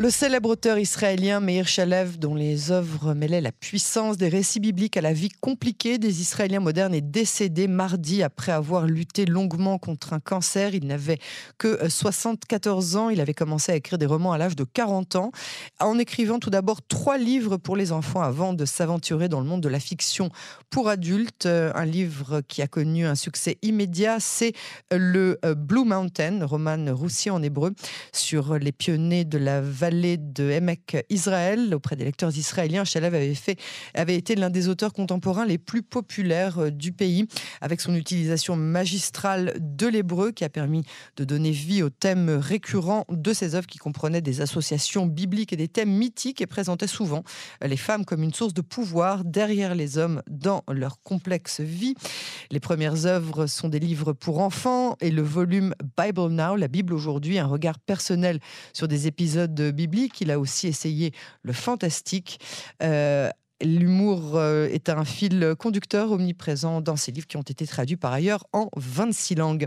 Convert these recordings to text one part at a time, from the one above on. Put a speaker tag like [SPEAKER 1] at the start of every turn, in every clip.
[SPEAKER 1] Le célèbre auteur israélien Meir Shalev, dont les œuvres mêlaient la puissance des récits bibliques à la vie compliquée des Israéliens modernes, est décédé mardi après avoir lutté longuement contre un cancer. Il n'avait que 74 ans. Il avait commencé à écrire des romans à l'âge de 40 ans, en écrivant tout d'abord trois livres pour les enfants avant de s'aventurer dans le monde de la fiction pour adultes. Un livre qui a connu un succès immédiat, c'est le euh, Blue Mountain, roman roussien en hébreu, sur les pionniers de la vallée de Emek Israël auprès des lecteurs israéliens. Chalev avait, fait, avait été l'un des auteurs contemporains les plus populaires euh, du pays, avec son utilisation magistrale de l'hébreu qui a permis de donner vie aux thèmes récurrents de ses œuvres qui comprenaient des associations bibliques et des thèmes mythiques et présentaient souvent les femmes comme une source de pouvoir derrière les hommes dans leur complexe vie. Les premières œuvres sont des livres pour enfants et le volume Bible Now, la Bible aujourd'hui, un regard personnel sur des épisodes de biblique, il a aussi essayé le fantastique. Euh, L'humour euh, est un fil conducteur omniprésent dans ses livres qui ont été traduits par ailleurs en 26 langues.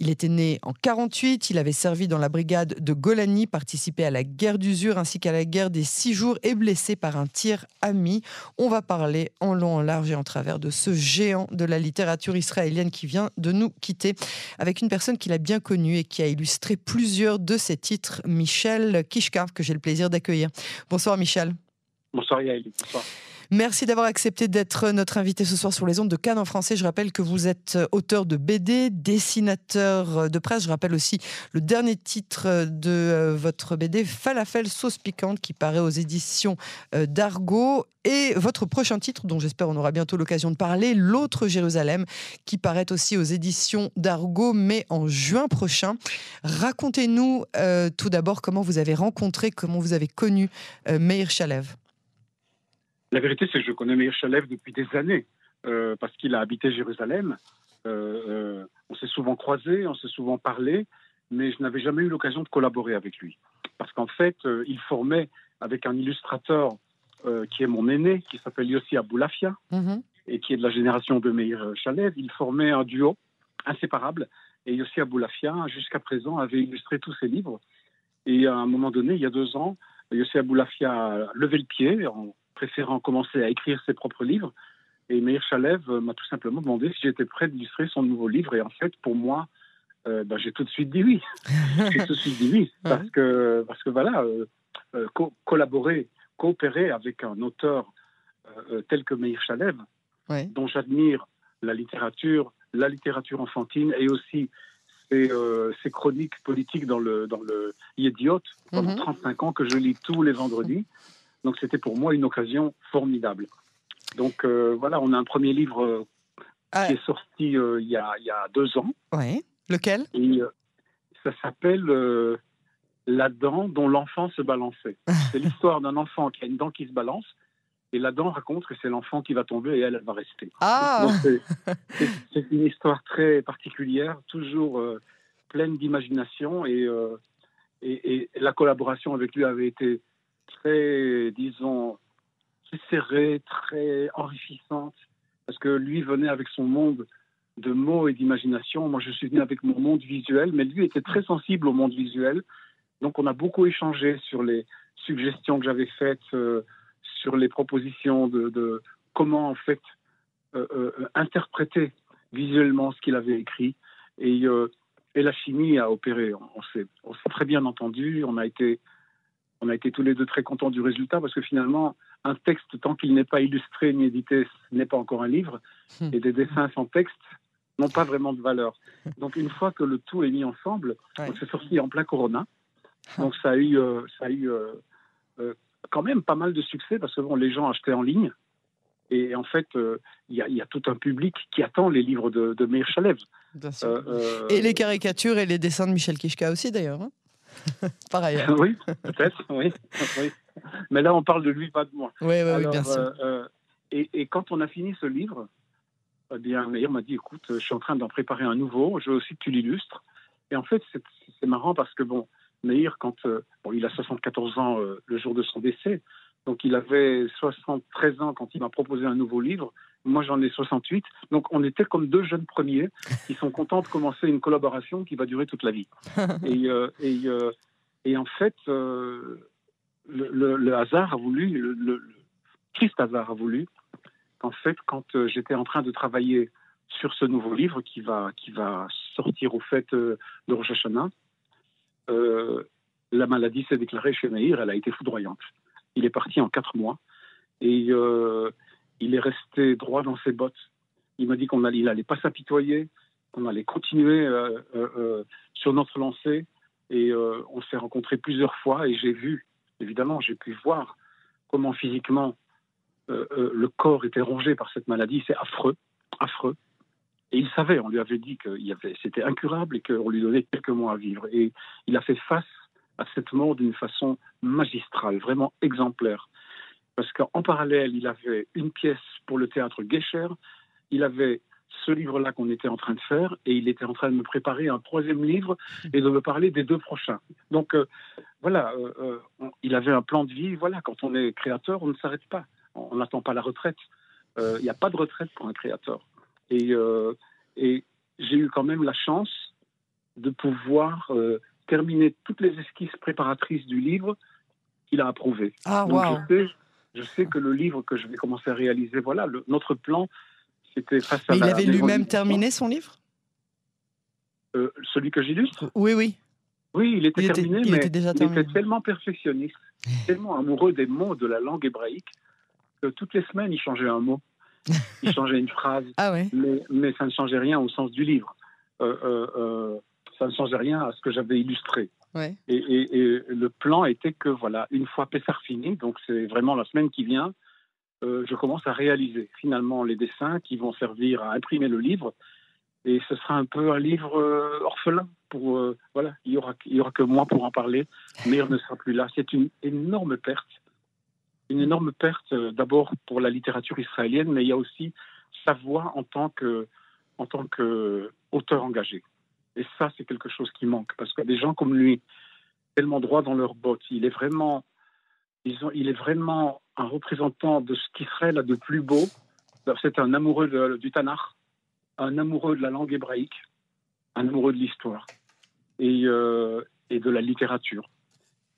[SPEAKER 1] Il était né en 48, il avait servi dans la brigade de Golani, participé à la guerre d'usure ainsi qu'à la guerre des six jours et blessé par un tir ami. On va parler en long, en large et en travers de ce géant de la littérature israélienne qui vient de nous quitter avec une personne qu'il a bien connue et qui a illustré plusieurs de ses titres, Michel Kishka, que j'ai le plaisir d'accueillir. Bonsoir Michel.
[SPEAKER 2] Bonsoir Yael.
[SPEAKER 1] Merci d'avoir accepté d'être notre invité ce soir sur les ondes de Cannes en français. Je rappelle que vous êtes auteur de BD, dessinateur de presse. Je rappelle aussi le dernier titre de euh, votre BD, Falafel sauce piquante, qui paraît aux éditions euh, d'Argo. Et votre prochain titre, dont j'espère on aura bientôt l'occasion de parler, L'autre Jérusalem, qui paraît aussi aux éditions d'Argo, mais en juin prochain. Racontez-nous euh, tout d'abord comment vous avez rencontré, comment vous avez connu Meir Chalev.
[SPEAKER 2] La vérité, c'est que je connais Meir Chalev depuis des années, euh, parce qu'il a habité Jérusalem. Euh, euh, on s'est souvent croisés, on s'est souvent parlé, mais je n'avais jamais eu l'occasion de collaborer avec lui. Parce qu'en fait, il formait avec un illustrateur qui est mon aîné, qui s'appelle Yossi Aboulafia, mm-hmm. et qui est de la génération de Meir Chalev. Il formait un duo inséparable. Et Yossi Aboulafia, jusqu'à présent, avait illustré tous ses livres. Et à un moment donné, il y a deux ans, Yossi Aboulafia a levé le pied en préférant commencer à écrire ses propres livres. Et Meir Chalev euh, m'a tout simplement demandé si j'étais prêt d'illustrer son nouveau livre. Et en fait, pour moi, euh, ben, j'ai tout de suite dit oui. j'ai tout de suite dit oui. Parce que, parce que voilà, euh, collaborer, coopérer avec un auteur tel que Meir Chalev, dont j'admire la littérature, la littérature enfantine et aussi ses, ses, chroniques politiques dans le, dans le Yediot, pendant 35 mhm. ans que je lis tous les vendredis. Donc c'était pour moi une occasion formidable. Donc euh, voilà, on a un premier livre euh, ah. qui est sorti euh, il, y a, il, y a, deux ans.
[SPEAKER 1] Oui. Lequel?
[SPEAKER 2] Ça s'appelle La dent dont l'enfant se balançait. c'est l'histoire d'un enfant qui a une dent qui se balance. Et la dent raconte que c'est l'enfant qui va tomber et elle, elle va rester.
[SPEAKER 1] Ah
[SPEAKER 2] C'est une histoire très particulière, toujours pleine d'imagination. Et, et, et, la collaboration avec lui avait été très, disons, très serrée, très enrichissante, parce que lui venait avec son monde de mots et d'imagination. Moi, je suis venu avec mon monde visuel, mais lui était très sensible au monde visuel. Donc, on a beaucoup échangé sur les suggestions que j'avais faites, euh, sur les propositions de, comment, en fait, euh, euh, interpréter visuellement ce qu'il avait écrit. Et, et la chimie a opéré. On, s'est très bien entendu. On a été on a été tous les deux très contents du résultat parce que finalement, un texte, tant qu'il n'est pas illustré ni édité, ce n'est pas encore un livre. Hmm. Et des dessins sans texte n'ont pas vraiment de valeur. Donc, une fois que le tout est mis ensemble, on s'est sorti en plein Corona. Ah. Donc, ça a eu, euh, ça a eu euh, euh, quand même pas mal de succès parce que bon, les gens achetaient en ligne. Et en fait, il y, a tout un public qui attend les livres de, de Meir Chalev.
[SPEAKER 1] et les caricatures et les dessins de Michel Kishka aussi, d'ailleurs. Hein. Par ailleurs.
[SPEAKER 2] oui, peut-être, oui, Mais là, on parle de lui, pas de moi.
[SPEAKER 1] Oui, oui, bien sûr. Euh,
[SPEAKER 2] euh, et, quand on a fini ce livre, eh bien, Meir m'a dit, écoute, je suis en train d'en préparer un nouveau, je veux aussi que tu l'illustres. Et en fait, c'est marrant parce que, bon, Meir, quand euh, bon, il a 74 ans le jour de son décès, donc il avait 73 ans quand il m'a proposé un nouveau livre. Moi, j'en ai 68. Donc, on était comme deux jeunes premiers qui sont contents de commencer une collaboration qui va durer toute la vie. et, euh, et, euh, et, en fait, euh, le, hasard a voulu, le, triste hasard a voulu, qu'en fait, quand j'étais en train de travailler sur ce nouveau livre qui va, qui va sortir au fait de Rosh Hashanah, la maladie s'est déclarée chez Meir, elle a été foudroyante. Il est parti en quatre mois et il est resté droit dans ses bottes. Il m'a dit qu'on n'allait allait pas s'apitoyer, qu'on allait continuer euh, euh, euh, sur notre lancée. Et on s'est rencontrés plusieurs fois et j'ai vu, évidemment, j'ai pu voir comment physiquement le corps était rongé par cette maladie. C'est affreux, affreux. Et il savait, on lui avait dit que c'était incurable et qu'on lui donnait quelques mois à vivre. Et il a fait face à cette mort d'une façon magistrale, vraiment exemplaire. Parce qu'en parallèle, il avait une pièce pour le théâtre Guécher, il avait ce livre-là qu'on était en train de faire et il était en train de me préparer un troisième livre et de me parler des deux prochains. Donc euh, voilà, euh, euh, il avait un plan de vie. Voilà, quand on est créateur, on ne s'arrête pas. On n'attend pas la retraite. Il n'y a pas de retraite pour un créateur. Et, et j'ai eu quand même la chance de pouvoir terminer toutes les esquisses préparatrices du livre qu'il a approuvé.
[SPEAKER 1] Ah,
[SPEAKER 2] Donc, je, sais, je sais que le livre que je vais commencer à réaliser, voilà, notre plan,
[SPEAKER 1] mais il avait lui-même terminé son livve
[SPEAKER 2] euh, Celui que j'illustre?
[SPEAKER 1] Oui, oui.
[SPEAKER 2] Oui, il était terminé, mais il était tellement perfectionniste, tellement amoureux des mots de la langue hébraïque, que toutes les semaines, il changeait un mot. Il changeait une phrase.
[SPEAKER 1] Ah
[SPEAKER 2] mais, mais, ça ne changeait rien au sens du livre. Euh, euh, ça ne changeait rien à ce que j'avais illustré.
[SPEAKER 1] Ouais.
[SPEAKER 2] Et, et, le plan était que, voilà, une fois Pessar fini, donc c'est vraiment la semaine qui vient, euh, je commence à réaliser finalement les dessins qui vont servir à imprimer le livre. Et ce sera un peu un livre euh, orphelin. Pour, euh, voilà, il n'y aura, il y aura que moi pour en parler. Meir ne sera plus là. C'est une énorme perte. Une énorme perte d'abord pour la littérature israélienne, mais il y a aussi sa voix en tant que en tant qu'auteur engagé. Et ça, c'est quelque chose qui manque, parce que des gens comme lui, tellement droit dans leurs bottes, il est vraiment il est vraiment un représentant de ce qui serait là de plus beau. C'est un amoureux du Tanakh, un amoureux de la langue hébraïque, un amoureux de l'histoire et, euh, et, de la littérature.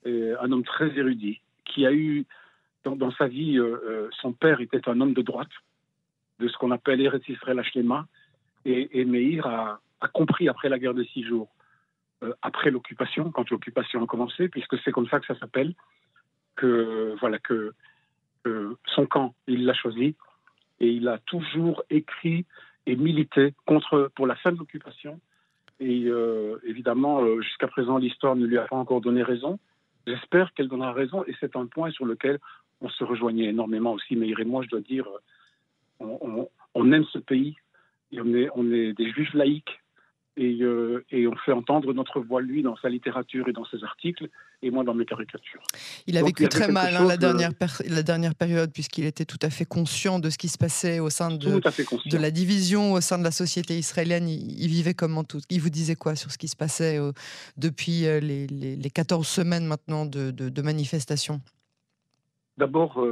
[SPEAKER 2] Un homme très érudit qui a eu dans, sa vie, euh, euh, son père était un homme de droite, de ce qu'on appelle Eretz Israël Hashlema, et, et Meir a, a, compris après la guerre de six jours, après l'occupation, quand l'occupation a commencé, puisque c'est comme ça que ça s'appelle, que voilà que, son camp, il l'a choisi et il a toujours écrit et milité contre pour la fin de l'occupation. Et euh, évidemment, euh, jusqu'à présent, l'histoire ne lui a pas encore donné raison. J'espère qu'elle donnera raison et c'est un point sur lequel on se rejoignait énormément aussi. Mais et moi, je dois dire, on, aime ce pays on est, on est des juifs laïcs euh, et, on fait entendre notre voix, lui, dans sa littérature et dans ses articles, et moi dans mes caricatures.
[SPEAKER 1] Il a vécu très mal hein, la, dernière la dernière période, puisqu'il était tout à fait conscient de ce qui se passait au sein de, de la division, au sein de la société israélienne. Il, vivait comment tout Il vous disait quoi sur ce qui se passait euh, depuis euh, les, les, 14 semaines maintenant de, de, manifestations?
[SPEAKER 2] D'abord,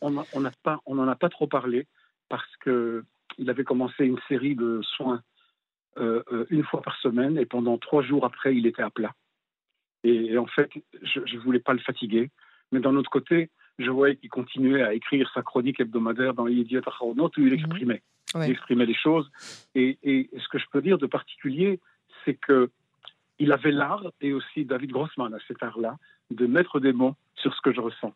[SPEAKER 2] on n'en pas, a pas trop parlé, parce qu'il avait commencé une série de soins euh, euh, une fois par semaine et pendant trois jours après, il était à plat. Et, en fait, je ne voulais pas le fatiguer, mais d'un autre côté, je voyais qu'il continuait à écrire sa chronique hebdomadaire dans Yediot Acharonot où il mhm. exprimait. Il exprimait les choses. Et, ce que je peux dire de particulier, c'est que il avait l'art, et aussi David Grossman a cet art-là, de mettre des mots sur ce que je ressens.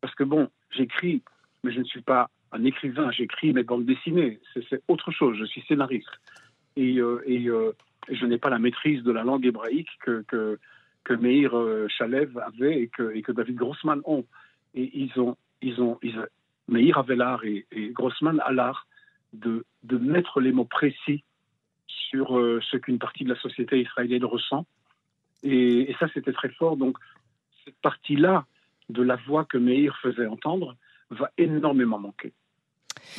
[SPEAKER 2] Parce que bon, j'écris, mais je ne suis pas un écrivain, j'écris mes bandes dessinées, c'est autre chose, je suis scénariste et, euh, euh, je n'ai pas la maîtrise de la langue hébraïque que, que, Meir euh, Chalev avait et que, David Grossman ont. Et ils ont, ils ont, Meir avait l'art et, Grossman a l'art de, de mettre les mots précis sur ce qu'une partie de la société israélienne ressent. Et ça, c'était très fort. Donc, cette partie-là de la voix que Meir faisait entendre va énormément manquer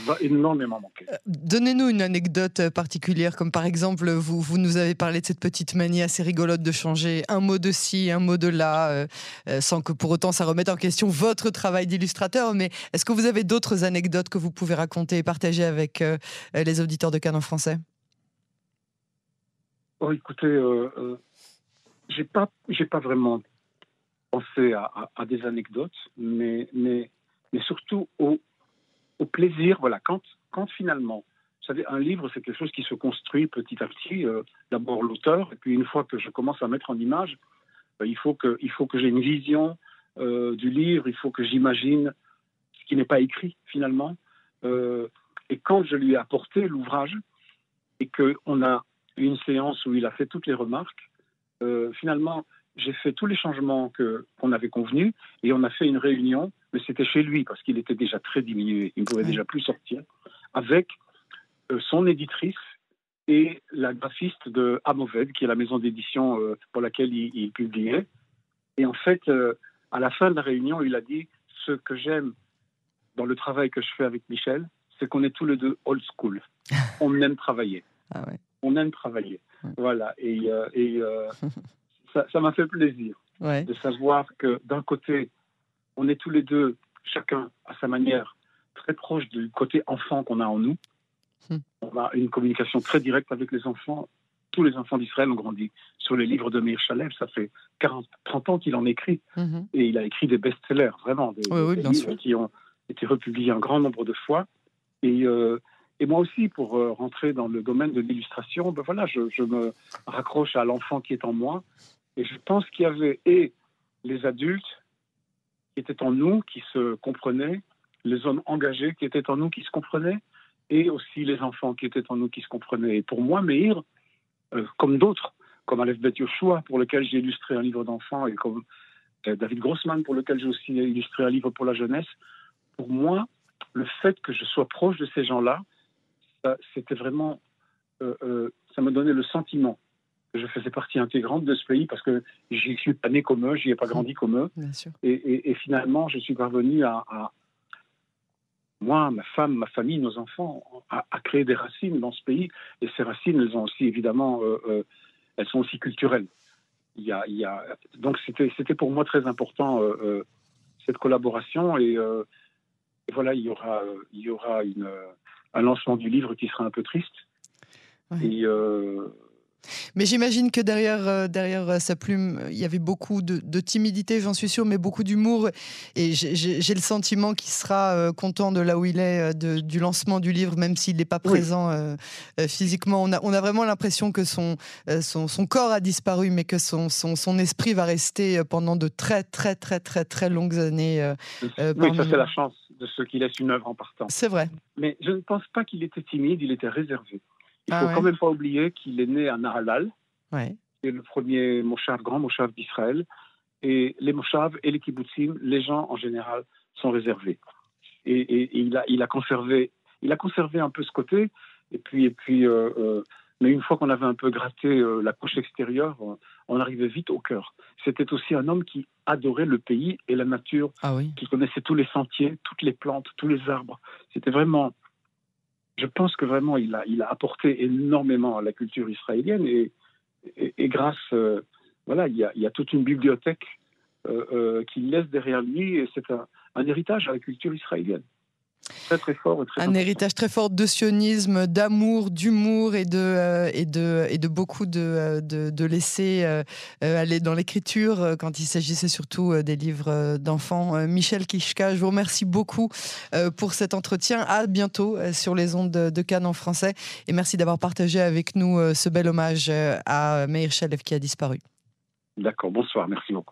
[SPEAKER 2] va énormément manquer. Euh,
[SPEAKER 1] donnez-nous une anecdote particulière, comme par exemple, vous, vous nous avez parlé de cette petite manie assez rigolote de changer un mot de ci, un mot de là, euh, euh, sans que pour autant ça remette en question votre travail d'illustrateur. Mais est-ce que vous avez d'autres anecdotes que vous pouvez raconter et partager avec les auditeurs de Canon français?
[SPEAKER 2] Oh, écoutez, j'ai pas, j'ai pas vraiment penser à, des anecdotes, mais, mais, mais surtout au plaisir. Voilà, quand, quand finalement, vous savez, un livre, c'est quelque chose qui se construit petit à petit. Euh, d'abord l'auteur, et puis une fois que je commence à mettre en image, euh, il faut que, il que j'ai une vision euh, du livre, il faut que j'imagine ce qui n'est pas écrit finalement. et quand je lui ai apporté l'ouvrage et qu'on a une séance où il a fait toutes les remarques, finalement, j'ai fait tous les changements qu'on avait convenus et on a fait une réunion, mais c'était chez lui parce qu'il était déjà très diminué, il ne pouvait déjà plus sortir, avec euh, son éditrice et la graphiste de Amoved, qui est la maison d'édition euh, pour laquelle il, publiait. Et en fait, euh, à la fin de la réunion, il a dit ce que j'aime dans le travail que je fais avec Michel, c'est qu'on est tous les deux old school. On aime travailler. Ah on aime travailler. Voilà. Et, et ça m'a fait plaisir de savoir que d'un côté, on est tous les deux, chacun à sa manière, très proche du côté enfant qu'on a en nous. Hmm. On a une communication très directe avec les enfants. Tous les enfants d'Israël ont grandi sur les livres de Meir Shalev. Ça fait 40, 30 ans qu'il en écrit. Hmm. Et il a écrit des best-sellers, vraiment, des, livres qui ont été republiés un grand nombre de fois. Et, euh, et moi aussi, pour euh, rentrer dans le domaine de l'illustration, ben voilà, je, je, me raccroche à l'enfant qui est en moi et je pense qu'il y avait et les adultes étaient en nous, qui se comprenaient, les hommes engagés qui étaient en nous, qui se comprenaient, et aussi les enfants qui étaient en nous, qui se comprenaient. Et pour moi, Meir, euh, comme d'autres, comme Aleph Bet Yoshua, pour lequel j'ai illustré un livre d'enfants, et comme euh, David Grossman, pour lequel j'ai aussi illustré un livre pour la jeunesse, pour moi, le fait que je sois proche de ces gens-là, c'était vraiment, euh, ça me donnait le sentiment je faisais partie intégrante de ce pays parce que j'y suis pas né comme eux, j'y ai pas grandi comme eux. Et, finalement, je suis parvenu à, moi, ma femme, ma famille, nos enfants, à, créer des racines dans ce pays. Et ces racines, elles ont aussi évidemment, euh, euh, elles sont aussi culturelles. Il y a, il y a... donc c'était, c'était pour moi très important euh, cette collaboration et, voilà, il y aura, il y aura une, un lancement du livre qui sera un peu triste. Et
[SPEAKER 1] mais j'imagine que derrière, euh, derrière euh, sa plume, il y avait beaucoup de, timidité, j'en suis sûr, mais beaucoup d'humour. Et j'ai le sentiment qu'il sera euh, content de là où il est, du lancement du livre, même s'il n'est pas présent physiquement. On a, on a vraiment l'impression que son, son, son, corps a disparu, mais que son, son, son, esprit va rester pendant de très, très, très, très, très longues années.
[SPEAKER 2] oui, ça c'est la chance de ceux qui laissent une œuvre en partant.
[SPEAKER 1] C'est vrai.
[SPEAKER 2] Mais je ne pense pas qu'il était timide, il était réservé. Il ne faut ah quand même pas oublier qu'il est né à Nahalal, ouais. qui le premier moshav, grand moshav d'Israël. Et les moshavs et les kibbutzim, les gens en général sont réservés. Et, il, a, il, a conservé, il a conservé un peu ce côté. Et puis, et puis euh, euh, mais une fois qu'on avait un peu gratté euh, la couche extérieure, on arrivait vite au cœur. C'était aussi un homme qui adorait le pays et la nature, ah qui connaissait tous les sentiers, toutes les plantes, tous les arbres. C'était vraiment je pense que vraiment il a, apporté énormément à la culture israélienne et, grâce, euh, voilà, il y, a, toute une bibliothèque euh, euh, qu'il laisse derrière lui et c'est un, héritage à la culture israélienne. Très, très fort.
[SPEAKER 1] un héritage très fort de sionisme, d'amour, d'humour et de, euh, et, de, et de beaucoup de, euh, de, de laisser euh, aller dans l'écriture quand il s'agissait surtout des livres d'enfants. Michel Kishka, je vous remercie beaucoup pour cet entretien. À bientôt sur les ondes de Cannes en français et merci d'avoir partagé avec nous ce bel hommage à Meir Shalev qui a disparu.
[SPEAKER 2] D'accord, bonsoir, merci beaucoup.